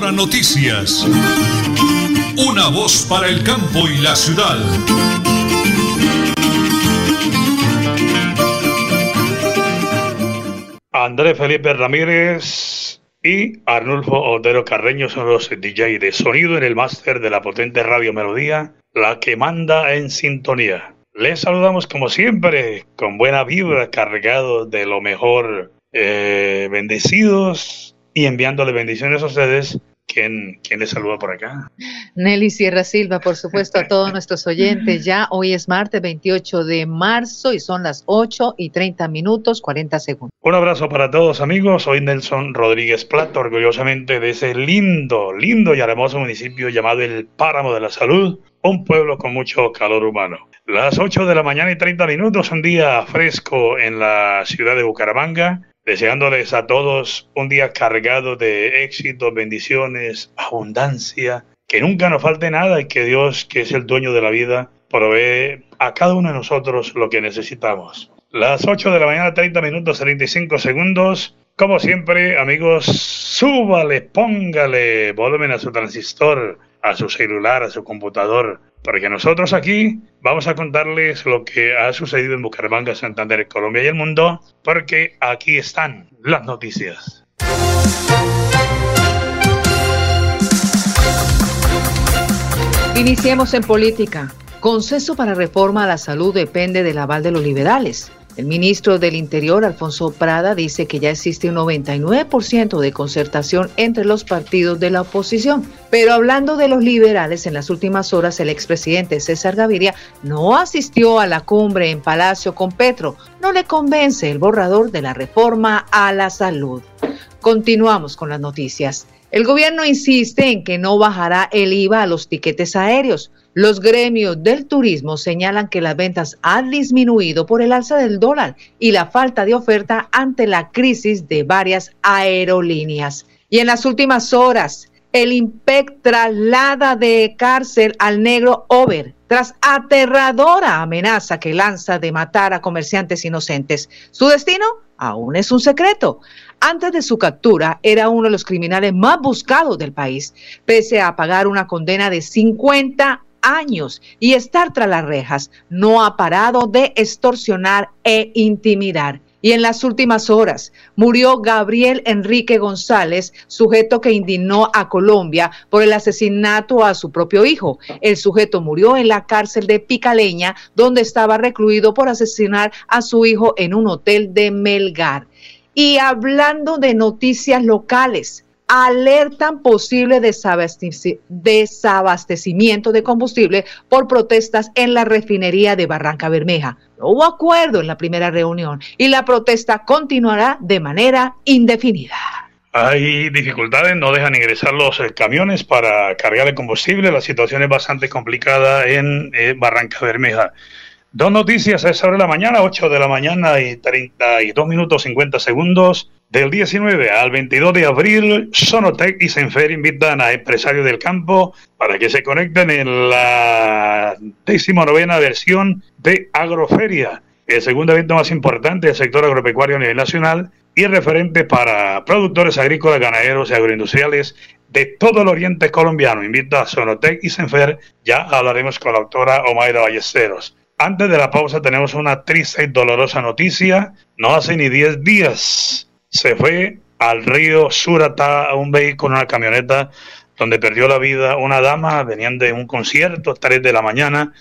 Noticias. Una voz para el campo y la ciudad. Andrés Felipe Ramírez y Arnulfo Otero Carreño son los DJ de sonido en el máster de la potente Radio Melodía, la que manda en sintonía. Les saludamos como siempre, con buena vibra, cargado de lo mejor, eh, bendecidos y enviándole bendiciones a ustedes ¿Quién, ¿Quién les saluda por acá? Nelly Sierra Silva, por supuesto, a todos nuestros oyentes. Ya hoy es martes 28 de marzo y son las 8 y 30 minutos 40 segundos. Un abrazo para todos amigos. Soy Nelson Rodríguez Plata, orgullosamente de ese lindo, lindo y hermoso municipio llamado el Páramo de la Salud, un pueblo con mucho calor humano. Las 8 de la mañana y 30 minutos, un día fresco en la ciudad de Bucaramanga deseándoles a todos un día cargado de éxito, bendiciones, abundancia, que nunca nos falte nada y que Dios, que es el dueño de la vida, provee a cada uno de nosotros lo que necesitamos. Las 8 de la mañana, 30 minutos, 35 segundos. Como siempre, amigos, súbale, póngale volumen a su transistor, a su celular, a su computador, porque nosotros aquí vamos a contarles lo que ha sucedido en Bucaramanga, Santander, Colombia y el mundo, porque aquí están las noticias. Iniciemos en política. Conceso para reforma a la salud depende del aval de los liberales. El ministro del Interior, Alfonso Prada, dice que ya existe un 99% de concertación entre los partidos de la oposición. Pero hablando de los liberales, en las últimas horas el expresidente César Gaviria no asistió a la cumbre en Palacio con Petro. No le convence el borrador de la reforma a la salud. Continuamos con las noticias. El gobierno insiste en que no bajará el IVA a los tiquetes aéreos. Los gremios del turismo señalan que las ventas han disminuido por el alza del dólar y la falta de oferta ante la crisis de varias aerolíneas. Y en las últimas horas, el IMPEC traslada de cárcel al negro Over tras aterradora amenaza que lanza de matar a comerciantes inocentes. Su destino aún es un secreto. Antes de su captura, era uno de los criminales más buscados del país, pese a pagar una condena de 50 años y estar tras las rejas, no ha parado de extorsionar e intimidar. Y en las últimas horas murió Gabriel Enrique González, sujeto que indignó a Colombia por el asesinato a su propio hijo. El sujeto murió en la cárcel de Picaleña, donde estaba recluido por asesinar a su hijo en un hotel de Melgar. Y hablando de noticias locales, alertan posible desabastecimiento de combustible por protestas en la refinería de Barranca Bermeja. No hubo acuerdo en la primera reunión y la protesta continuará de manera indefinida. Hay dificultades, no dejan ingresar los eh, camiones para cargar el combustible. La situación es bastante complicada en eh, Barranca Bermeja. Dos noticias a esa hora de la mañana, 8 de la mañana y 32 minutos 50 segundos. Del 19 al 22 de abril, Sonotec y Senfer invitan a empresarios del campo para que se conecten en la novena versión de Agroferia, el segundo evento más importante del sector agropecuario a nivel nacional y referente para productores agrícolas, ganaderos y agroindustriales de todo el oriente colombiano. Invita a Sonotec y Senfer. Ya hablaremos con la doctora Omaira Ballesteros. Antes de la pausa tenemos una triste y dolorosa noticia. No hace ni 10 días se fue al río Surata un vehículo, una camioneta, donde perdió la vida una dama, venían de un concierto, 3 de la mañana,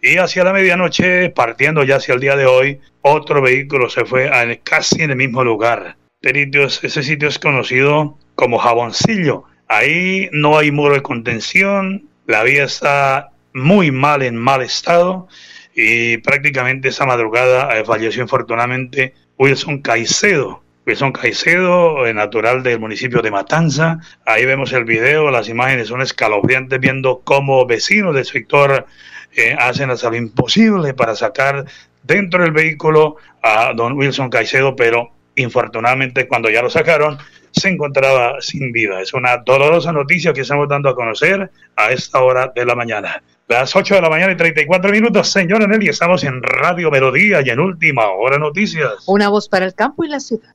y hacia la medianoche, partiendo ya hacia el día de hoy, otro vehículo se fue a, casi en el mismo lugar. ese sitio es conocido como Jaboncillo. Ahí no hay muro de contención, la vía está muy mal, en mal estado y prácticamente esa madrugada eh, falleció infortunadamente Wilson Caicedo. Wilson Caicedo, eh, natural del municipio de Matanza. Ahí vemos el video, las imágenes son escalofriantes viendo cómo vecinos del sector eh, hacen hasta lo imposible para sacar dentro del vehículo a don Wilson Caicedo, pero infortunadamente cuando ya lo sacaron se encontraba sin vida. Es una dolorosa noticia que estamos dando a conocer a esta hora de la mañana. Las 8 de la mañana y 34 minutos, señora Nelly, estamos en Radio Melodía y en Última Hora Noticias. Una voz para el campo y la ciudad.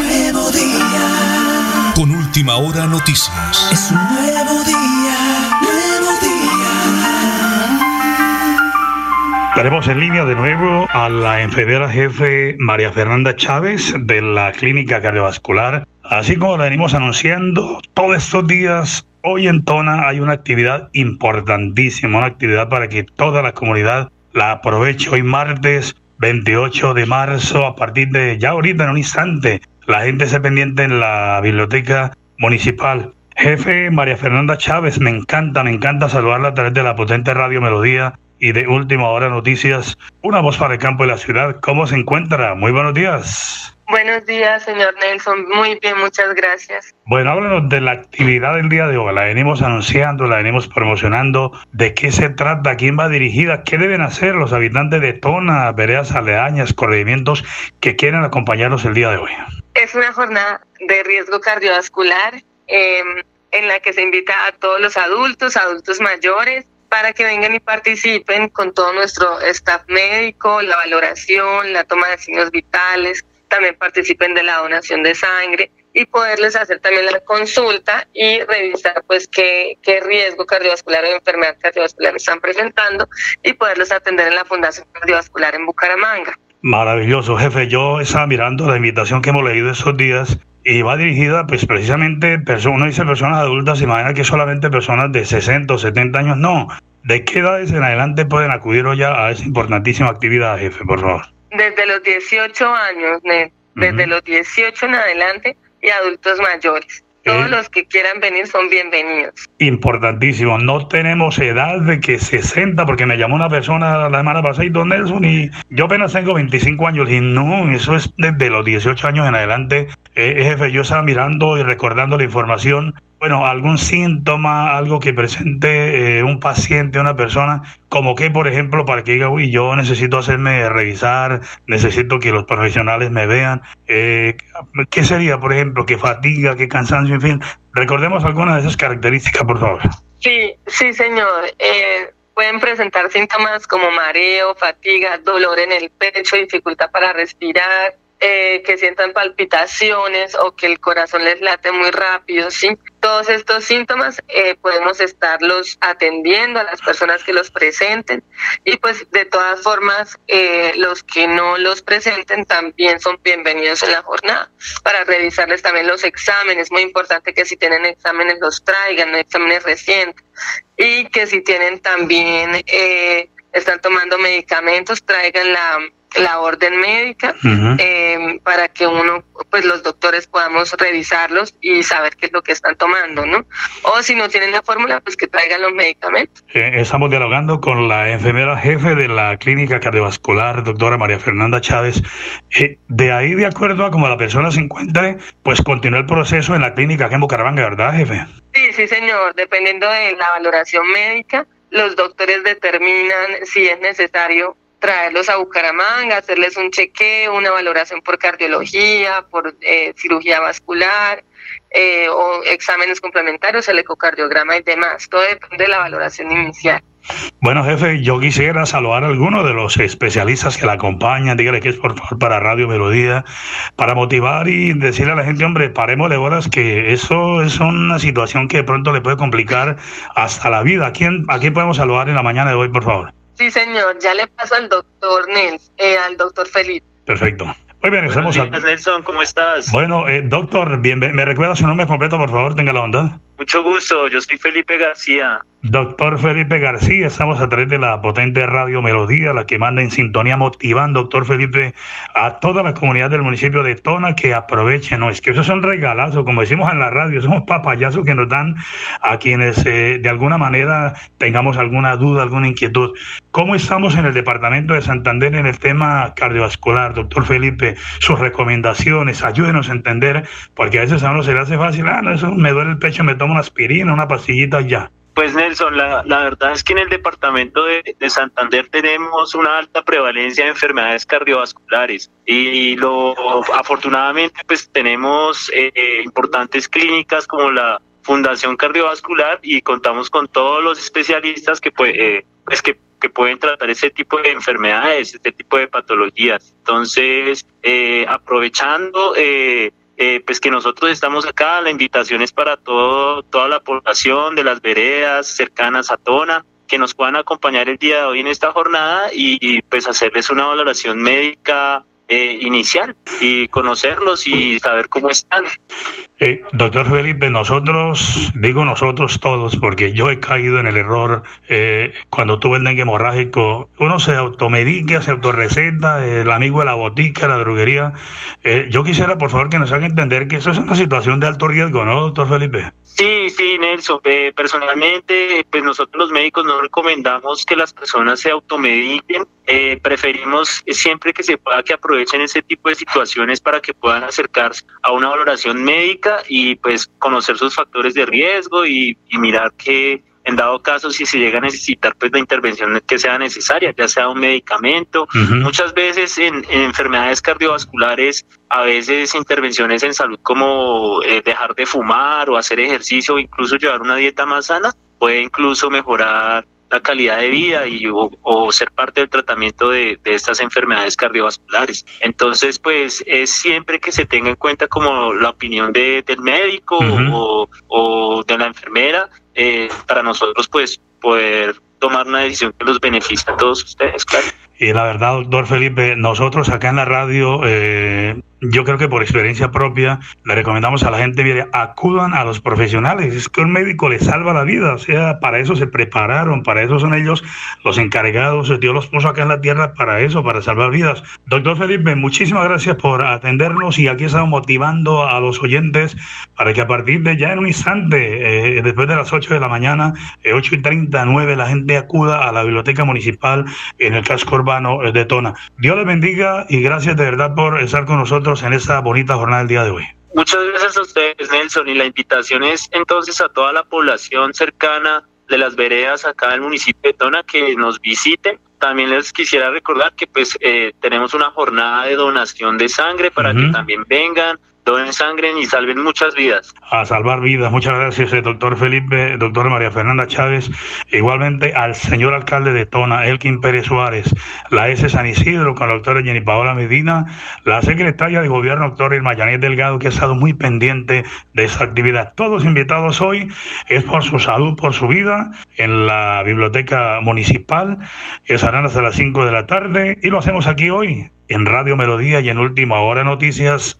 día. Con última hora noticias. Es un nuevo día, nuevo día. Tenemos en línea de nuevo a la enfermera jefe María Fernanda Chávez de la Clínica Cardiovascular. Así como la venimos anunciando todos estos días, hoy en Tona hay una actividad importantísima, una actividad para que toda la comunidad la aproveche hoy martes 28 de marzo, a partir de ya ahorita, en un instante, la gente se pendiente en la biblioteca municipal. Jefe María Fernanda Chávez, me encanta, me encanta saludarla a través de la potente Radio Melodía y de Última Hora Noticias, una voz para el campo de la ciudad. ¿Cómo se encuentra? Muy buenos días. Buenos días, señor Nelson. Muy bien, muchas gracias. Bueno, háblanos de la actividad del día de hoy. La venimos anunciando, la venimos promocionando. ¿De qué se trata? ¿A quién va dirigida? ¿Qué deben hacer los habitantes de Tona, veredas aledañas, corregimientos que quieren acompañarnos el día de hoy? Es una jornada de riesgo cardiovascular eh, en la que se invita a todos los adultos, adultos mayores, para que vengan y participen con todo nuestro staff médico, la valoración, la toma de signos vitales, también participen de la donación de sangre y poderles hacer también la consulta y revisar pues qué, qué riesgo cardiovascular o enfermedad cardiovascular están presentando y poderlos atender en la Fundación Cardiovascular en Bucaramanga. Maravilloso, jefe. Yo estaba mirando la invitación que hemos leído esos días y va dirigida pues precisamente, uno dice personas adultas, imagina que solamente personas de 60 o 70 años, no. ¿De qué edades en adelante pueden acudir hoy a esa importantísima actividad, jefe, por favor? Desde los 18 años, desde los 18 en adelante y adultos mayores. Todos los que quieran venir son bienvenidos. Importantísimo. No tenemos edad de que 60, porque me llamó una persona la semana pasada y don Nelson, y yo apenas tengo 25 años, y no, eso es desde los 18 años en adelante. Eh, jefe, yo estaba mirando y recordando la información bueno, algún síntoma, algo que presente eh, un paciente, una persona, como que, por ejemplo, para que diga, uy, yo necesito hacerme revisar, necesito que los profesionales me vean. Eh, ¿Qué sería, por ejemplo, qué fatiga, qué cansancio, en fin? Recordemos algunas de esas características, por favor. Sí, sí, señor. Eh, pueden presentar síntomas como mareo, fatiga, dolor en el pecho, dificultad para respirar, eh, que sientan palpitaciones o que el corazón les late muy rápido, ¿sí? Todos estos síntomas eh, podemos estarlos atendiendo a las personas que los presenten y pues de todas formas eh, los que no los presenten también son bienvenidos en la jornada para revisarles también los exámenes, muy importante que si tienen exámenes los traigan, exámenes recientes y que si tienen también, están tomando medicamentos, traigan la la orden médica eh, para que uno, pues los doctores podamos revisarlos y saber qué es lo que están tomando, ¿no? O si no tienen la fórmula, pues que traigan los medicamentos. Eh, estamos dialogando con la enfermera jefe de la clínica cardiovascular, doctora María Fernanda Chávez. Eh, de ahí, de acuerdo a cómo la persona se encuentre, pues continúa el proceso en la clínica aquí en Bucaramanga, ¿verdad, jefe? Sí, sí, señor. Dependiendo de la valoración médica, los doctores determinan si es necesario traerlos a Bucaramanga, hacerles un chequeo, una valoración por cardiología, por eh, cirugía vascular eh, o exámenes complementarios, el ecocardiograma y demás. Todo depende de la valoración inicial. Bueno, jefe, yo quisiera saludar a algunos de los especialistas que la acompañan. Dígale que es por favor para Radio Melodía, para motivar y decirle a la gente, hombre, parémosle horas que eso es una situación que de pronto le puede complicar hasta la vida. ¿A quién, ¿A quién podemos saludar en la mañana de hoy, por favor? Sí, señor, ya le paso al doctor Nels, eh, al doctor Felipe. Perfecto. Muy bien, estamos días, Nelson, ¿cómo estás? Bueno, eh, doctor, bien, ¿me recuerda su nombre completo, por favor? Tenga la bondad. Mucho gusto, yo soy Felipe García. Doctor Felipe García, estamos a través de la potente radio Melodía, la que manda en sintonía motivando, doctor Felipe, a toda la comunidad del municipio de Tona que aprovechen, no, es que esos son regalazos, como decimos en la radio, somos papayazos que nos dan a quienes eh, de alguna manera tengamos alguna duda, alguna inquietud. ¿Cómo estamos en el departamento de Santander en el tema cardiovascular, doctor Felipe? Sus recomendaciones, ayúdenos a entender, porque a veces a uno se le hace fácil, ah, no, eso me duele el pecho, me tomo una aspirina, una pastillita ya. Pues Nelson, la, verdad es que en el departamento de, Santander tenemos una alta prevalencia de enfermedades cardiovasculares y lo afortunadamente pues tenemos eh, importantes clínicas como la Fundación Cardiovascular y contamos con todos los especialistas que, eh, pues que, que pueden tratar ese tipo de enfermedades, este tipo de patologías. Entonces, eh, aprovechando eh, pues que nosotros estamos acá, la invitación es para todo, toda la población de las veredas cercanas a Tona, que nos puedan acompañar el día de hoy en esta jornada y pues hacerles una valoración médica eh, inicial y conocerlos y saber cómo están. Eh, doctor Felipe, nosotros, digo nosotros todos, porque yo he caído en el error eh, cuando tuve el dengue hemorrágico, uno se automedica, se autorreceta, el amigo de la botica, la droguería. yo quisiera, por favor, que nos haga entender que eso es una situación de alto riesgo, ¿no, doctor Felipe? Sí, sí, Nelson. personalmente, pues nosotros los médicos no recomendamos que las personas se automediquen. preferimos siempre que se pueda que aprovechen en ese tipo de situaciones para que puedan acercarse a una valoración médica y pues conocer sus factores de riesgo y, mirar que en dado caso si se llega a necesitar pues la intervención que sea necesaria, ya sea un medicamento. Muchas veces en, enfermedades cardiovasculares, a veces intervenciones en salud como eh, dejar de fumar o hacer ejercicio o incluso llevar una dieta más sana puede incluso mejorar la calidad de vida y o, ser parte del tratamiento de, estas enfermedades cardiovasculares. Entonces, pues es siempre que se tenga en cuenta como la opinión de, del médico o, o, de la enfermera eh, para nosotros pues poder tomar una decisión que los beneficie a todos ustedes, claro. Y la verdad, doctor Felipe, nosotros acá en la radio, eh, yo creo que por experiencia propia, le recomendamos a la gente, mire, acudan a los profesionales. Es que un médico le salva la vida. O sea, para eso se prepararon, para eso son ellos los encargados. Dios los puso acá en la tierra para eso, para salvar vidas. Doctor Felipe, muchísimas gracias por atendernos y aquí estamos motivando a los oyentes para que a partir de ya en un instante, eh, después de las 8 de la mañana, eh, 8 y 39, la gente acuda a la biblioteca municipal en el casco urbano eh, de Tona. Dios les bendiga y gracias de verdad por estar con nosotros en esta bonita jornada del día de hoy. Muchas gracias a ustedes, Nelson, y la invitación es entonces a toda la población cercana de las veredas acá en el municipio de Tona que nos visiten. También les quisiera recordar que pues eh, tenemos una jornada de donación de sangre para que también vengan, donen sangre y salven muchas vidas. A salvar vidas. Muchas gracias, eh, doctor Felipe, doctor María Fernanda Chávez. Igualmente al señor alcalde de Tona, Elkin Pérez Suárez, la S. San Isidro, con la doctora Jenny Paola Medina, la secretaria de gobierno, doctor Irmayanet Delgado, que ha estado muy pendiente de esa actividad. Todos invitados hoy es por su salud, por su vida, en la biblioteca municipal. Estarán hasta las 5 de la tarde y lo hacemos aquí hoy en Radio Melodía y en Última Hora Noticias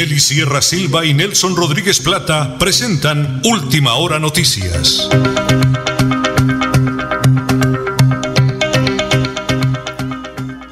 Nelly Sierra Silva y Nelson Rodríguez Plata presentan Última Hora Noticias.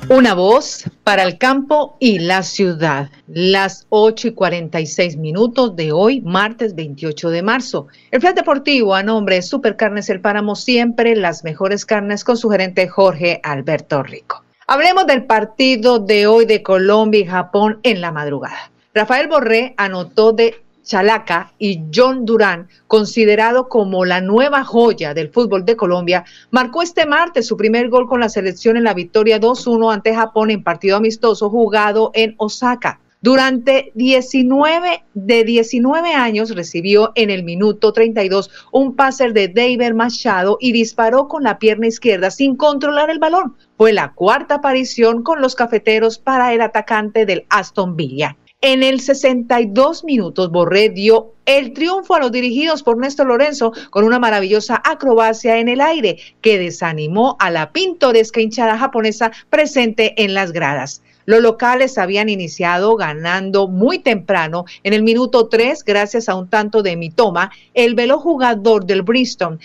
Una voz para el campo y la ciudad. Las 8 y 46 minutos de hoy, martes 28 de marzo. El Flat Deportivo a nombre de Supercarnes El Páramo, siempre las mejores carnes con su gerente Jorge Alberto Rico. Hablemos del partido de hoy de Colombia y Japón en la madrugada. Rafael Borré anotó de Chalaca y John Durán, considerado como la nueva joya del fútbol de Colombia, marcó este martes su primer gol con la selección en la victoria 2-1 ante Japón en partido amistoso jugado en Osaka. Durante 19 de 19 años recibió en el minuto 32 un pase de David Machado y disparó con la pierna izquierda sin controlar el balón. Fue la cuarta aparición con los cafeteros para el atacante del Aston Villa. En el 62 minutos, Borré dio el triunfo a los dirigidos por Néstor Lorenzo con una maravillosa acrobacia en el aire que desanimó a la pintoresca hinchada japonesa presente en las gradas. Los locales habían iniciado ganando muy temprano en el minuto 3 gracias a un tanto de Mitoma, el velo jugador del Bristol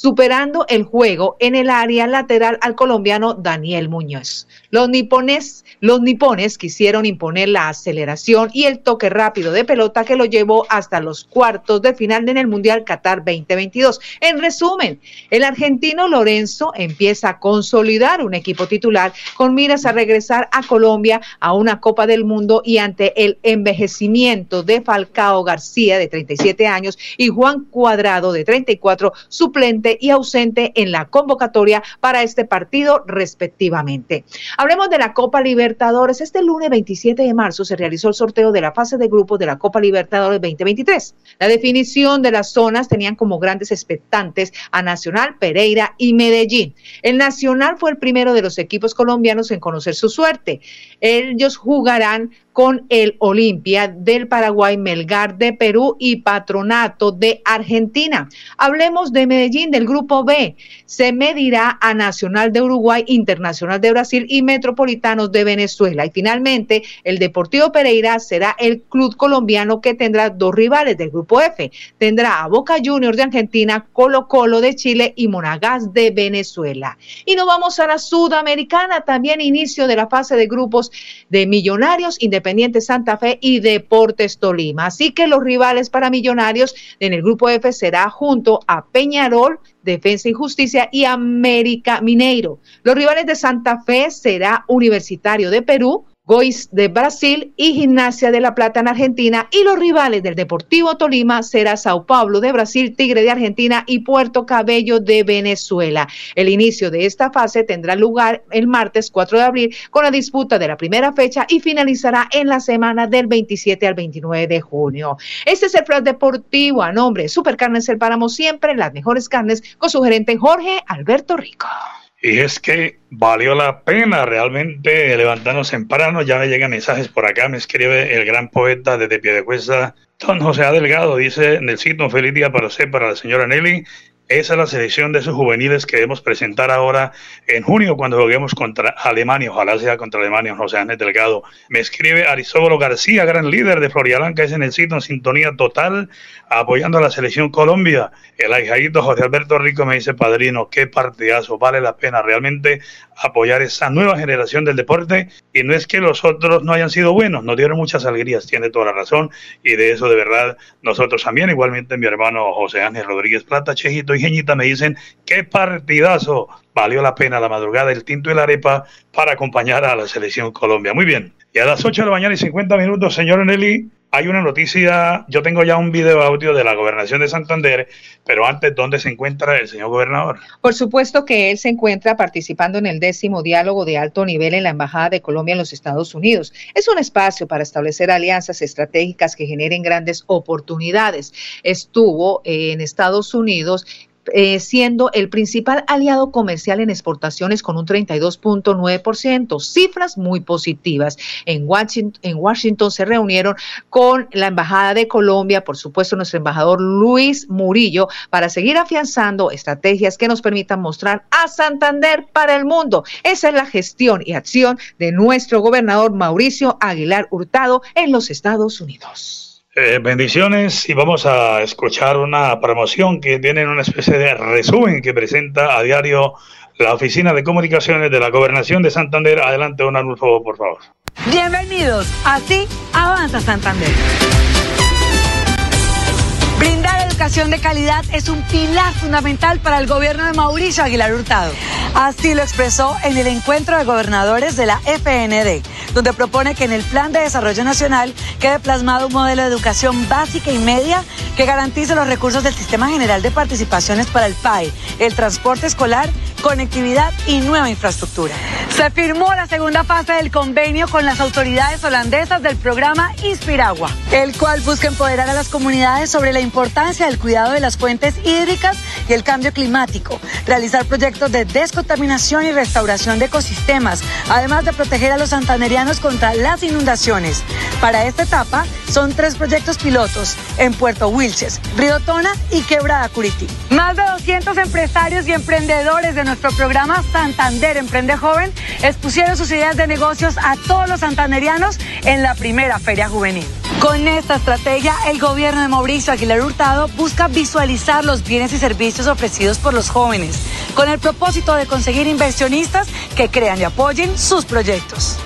superando el juego en el área lateral al colombiano Daniel Muñoz. Los nipones, los nipones quisieron imponer la aceleración y el toque rápido de pelota que lo llevó hasta los cuartos de final en el Mundial Qatar 2022. En resumen, el argentino Lorenzo empieza a consolidar un equipo titular con miras a regresar a Colombia a una Copa del Mundo y ante el envejecimiento de Falcao García de 37 años y Juan Cuadrado de 34 suplente y ausente en la convocatoria para este partido respectivamente. Hablemos de la Copa Libertadores. Este lunes 27 de marzo se realizó el sorteo de la fase de grupos de la Copa Libertadores 2023. La definición de las zonas tenían como grandes expectantes a Nacional, Pereira y Medellín. El Nacional fue el primero de los equipos colombianos en conocer su suerte. Ellos jugarán con el Olimpia del Paraguay, Melgar de Perú y Patronato de Argentina. Hablemos de Medellín del grupo B. Se medirá a Nacional de Uruguay, Internacional de Brasil y Metropolitanos de Venezuela. Y finalmente, el Deportivo Pereira será el club colombiano que tendrá dos rivales del grupo F. Tendrá a Boca Juniors de Argentina, Colo Colo de Chile y Monagas de Venezuela. Y nos vamos a la Sudamericana, también inicio de la fase de grupos de Millonarios, Independientes Santa Fe y Deportes Tolima. Así que los rivales para Millonarios en el grupo F será junto a Peñarol, Defensa y Justicia y América Mineiro. Los rivales de Santa Fe será Universitario de Perú, Gois de Brasil y Gimnasia de La Plata en Argentina. Y los rivales del Deportivo Tolima será Sao Paulo de Brasil, Tigre de Argentina y Puerto Cabello de Venezuela. El inicio de esta fase tendrá lugar el martes 4 de abril con la disputa de la primera fecha y finalizará en la semana del 27 al 29 de junio. Este es el plan deportivo a nombre de Supercarnes El Páramo, siempre las mejores carnes con su gerente Jorge Alberto Rico. Y es que valió la pena realmente levantarnos temprano. Ya me llegan mensajes por acá. Me escribe el gran poeta desde Piedecuesta, don José Delgado. Dice: Nelsito, feliz día para usted, para la señora Nelly. Esa es la selección de esos juveniles que debemos presentar ahora en junio cuando juguemos contra Alemania. Ojalá sea contra Alemania, José Ángel Delgado. Me escribe Aristóbulo García, gran líder de Florialanca, es en el sitio en sintonía total, apoyando a la selección Colombia. El ahijadito José Alberto Rico me dice, padrino, qué partidazo, vale la pena realmente apoyar esa nueva generación del deporte. Y no es que los otros no hayan sido buenos, nos dieron muchas alegrías, tiene toda la razón. Y de eso de verdad nosotros también, igualmente mi hermano José Ángel Rodríguez Plata, Chejito Ingeñita me dicen, qué partidazo, valió la pena la madrugada, el tinto y la arepa para acompañar a la selección Colombia. Muy bien, y a las 8 de la mañana y 50 minutos, señor Nelly, hay una noticia, yo tengo ya un video audio de la gobernación de Santander, pero antes, ¿dónde se encuentra el señor gobernador? Por supuesto que él se encuentra participando en el décimo diálogo de alto nivel en la Embajada de Colombia en los Estados Unidos. Es un espacio para establecer alianzas estratégicas que generen grandes oportunidades. Estuvo en Estados Unidos eh, siendo el principal aliado comercial en exportaciones con un 32.9%, cifras muy positivas. En Washington, en Washington se reunieron con la Embajada de Colombia, por supuesto nuestro embajador Luis Murillo, para seguir afianzando estrategias que nos permitan mostrar a Santander para el mundo. Esa es la gestión y acción de nuestro gobernador Mauricio Aguilar Hurtado en los Estados Unidos. Eh, bendiciones y vamos a escuchar una promoción que tiene una especie de resumen que presenta a diario la Oficina de Comunicaciones de la Gobernación de Santander. Adelante, don Arnulfo, por favor. Bienvenidos. Así avanza Santander. Educación de calidad es un pilar fundamental para el gobierno de Mauricio Aguilar Hurtado. Así lo expresó en el encuentro de gobernadores de la FND donde propone que en el Plan de Desarrollo Nacional quede plasmado un modelo de educación básica y media que garantice los recursos del Sistema General de Participaciones para el PAE, el transporte escolar, conectividad y nueva infraestructura. Se firmó la segunda fase del convenio con las autoridades holandesas del programa Inspiragua, el cual busca empoderar a las comunidades sobre la importancia del cuidado de las fuentes hídricas y el cambio climático, realizar proyectos de descontaminación y restauración de ecosistemas, además de proteger a los santanerianos contra las inundaciones. Para esta etapa son tres proyectos pilotos en Puerto Wilches, Río Tona y Quebrada Curití. Más de 200 empresarios y emprendedores de nuestro programa Santander Emprende Joven expusieron sus ideas de negocios a todos los santanderianos en la primera feria juvenil. Con esta estrategia, el gobierno de Mauricio Aguilar Hurtado busca visualizar los bienes y servicios ofrecidos por los jóvenes, con el propósito de conseguir inversionistas que crean y apoyen sus proyectos.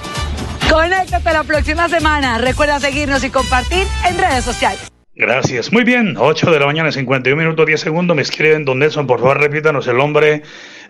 Conéctate la próxima semana. Recuerda seguirnos y compartir en redes sociales. Gracias. Muy bien, 8 de la mañana, 51 minutos, 10 segundos. Me escriben, don Nelson, por favor, repítanos el nombre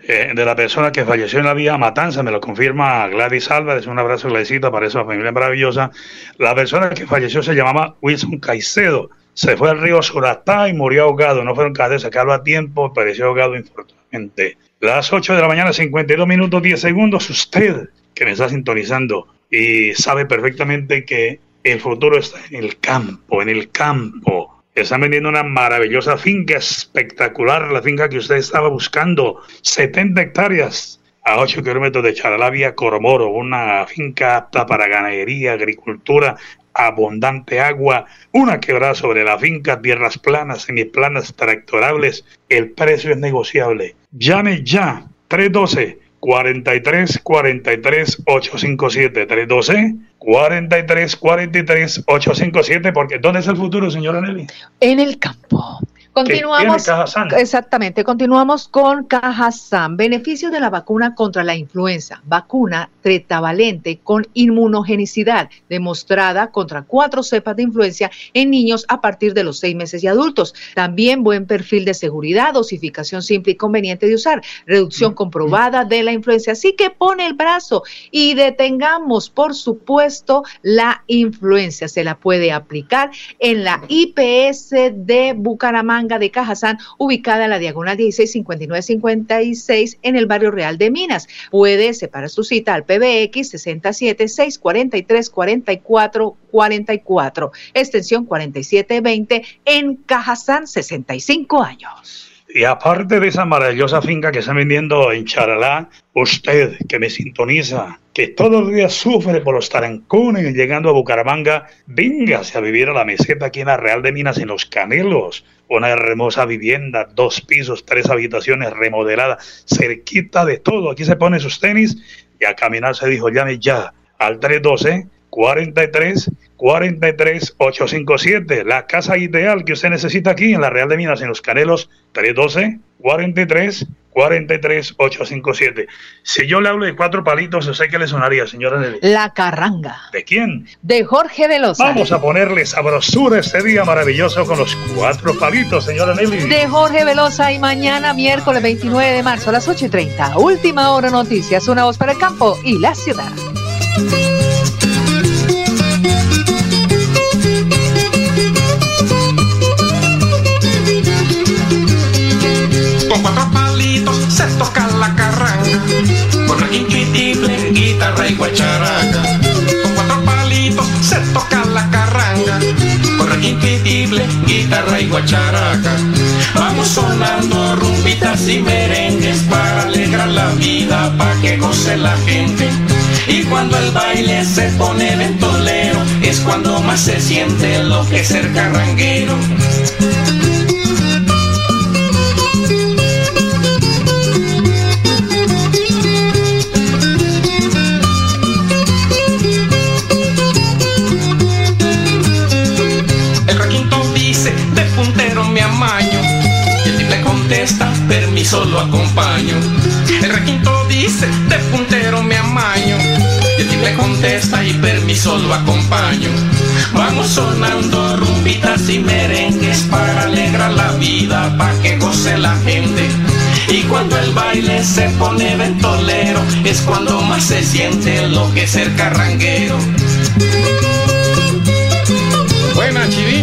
eh, de la persona que falleció en la vía Matanza. Me lo confirma Gladys Álvarez. Un abrazo, Gladysita, para esa familia maravillosa. La persona que falleció se llamaba Wilson Caicedo. Se fue al río Suratá y murió ahogado. No fueron capaces de sacarlo a tiempo, pereció ahogado infortunadamente. Las 8 de la mañana, 52 minutos, 10 segundos. Usted que me está sintonizando y sabe perfectamente que el futuro está en el campo, en el campo. Están vendiendo una maravillosa finca espectacular, la finca que usted estaba buscando, 70 hectáreas a 8 kilómetros de Charalavia, Coromoro, una finca apta para ganadería, agricultura, abundante agua, una quebrada sobre la finca, tierras planas, semiplanas, tractorables. El precio es negociable. Llame ya, 312 43 43 857 312 43 43 857 porque ¿dónde es el futuro, señora Nelly? En el campo. Continuamos. Exactamente, continuamos con Cajazán. Beneficio de la vacuna contra la influenza. Vacuna tretavalente con inmunogenicidad demostrada contra cuatro cepas de influencia en niños a partir de los seis meses y adultos. También buen perfil de seguridad, dosificación simple y conveniente de usar, reducción comprobada de la influencia. Así que pone el brazo y detengamos, por supuesto, la influencia. Se la puede aplicar en la IPS de Bucaramanga de Cajazán, ubicada en la diagonal 165956 en el barrio Real de Minas. Puede separar su cita al PBX 67 643 44 44, extensión 4720 en Cajazán, 65 años. Y aparte de esa maravillosa finca que están vendiendo en Charalá, usted que me sintoniza, que todos los días sufre por los tarancones llegando a Bucaramanga, véngase a vivir a la meseta aquí en la Real de Minas, en Los Canelos. Una hermosa vivienda, dos pisos, tres habitaciones remodelada, cerquita de todo. Aquí se pone sus tenis y a caminar se dijo, llame ya al 312 43 43 857. La casa ideal que usted necesita aquí en la Real de Minas, en Los Canelos, 312 43 43 857. Si yo le hablo de cuatro palitos, ¿usted qué le sonaría, señora Nelly? La carranga. ¿De quién? De Jorge Velosa. Vamos a ponerle sabrosura este día maravilloso con los cuatro palitos, señora Nelly. De Jorge Velosa y mañana, miércoles 29 de marzo a las 8 y 30. Última hora noticias, una voz para el campo y la ciudad. Palitos se toca la carranga. Y tiple, guitarra y guacharaca. Vamos sonando rumbitas y merengues para alegrar la vida, pa' que goce la gente. Y cuando el baile se pone ventolero, es cuando más se siente lo que es ser carranguero. Permiso lo acompaño. El requinto dice, de puntero me amaño. Y el tiple contesta, y permiso lo acompaño. Vamos sonando rumbitas y merengues para alegrar la vida, pa' que goce la gente. Y cuando el baile se pone ventolero, es cuando más se siente lo que es ser carranguero. Buena, Chivín.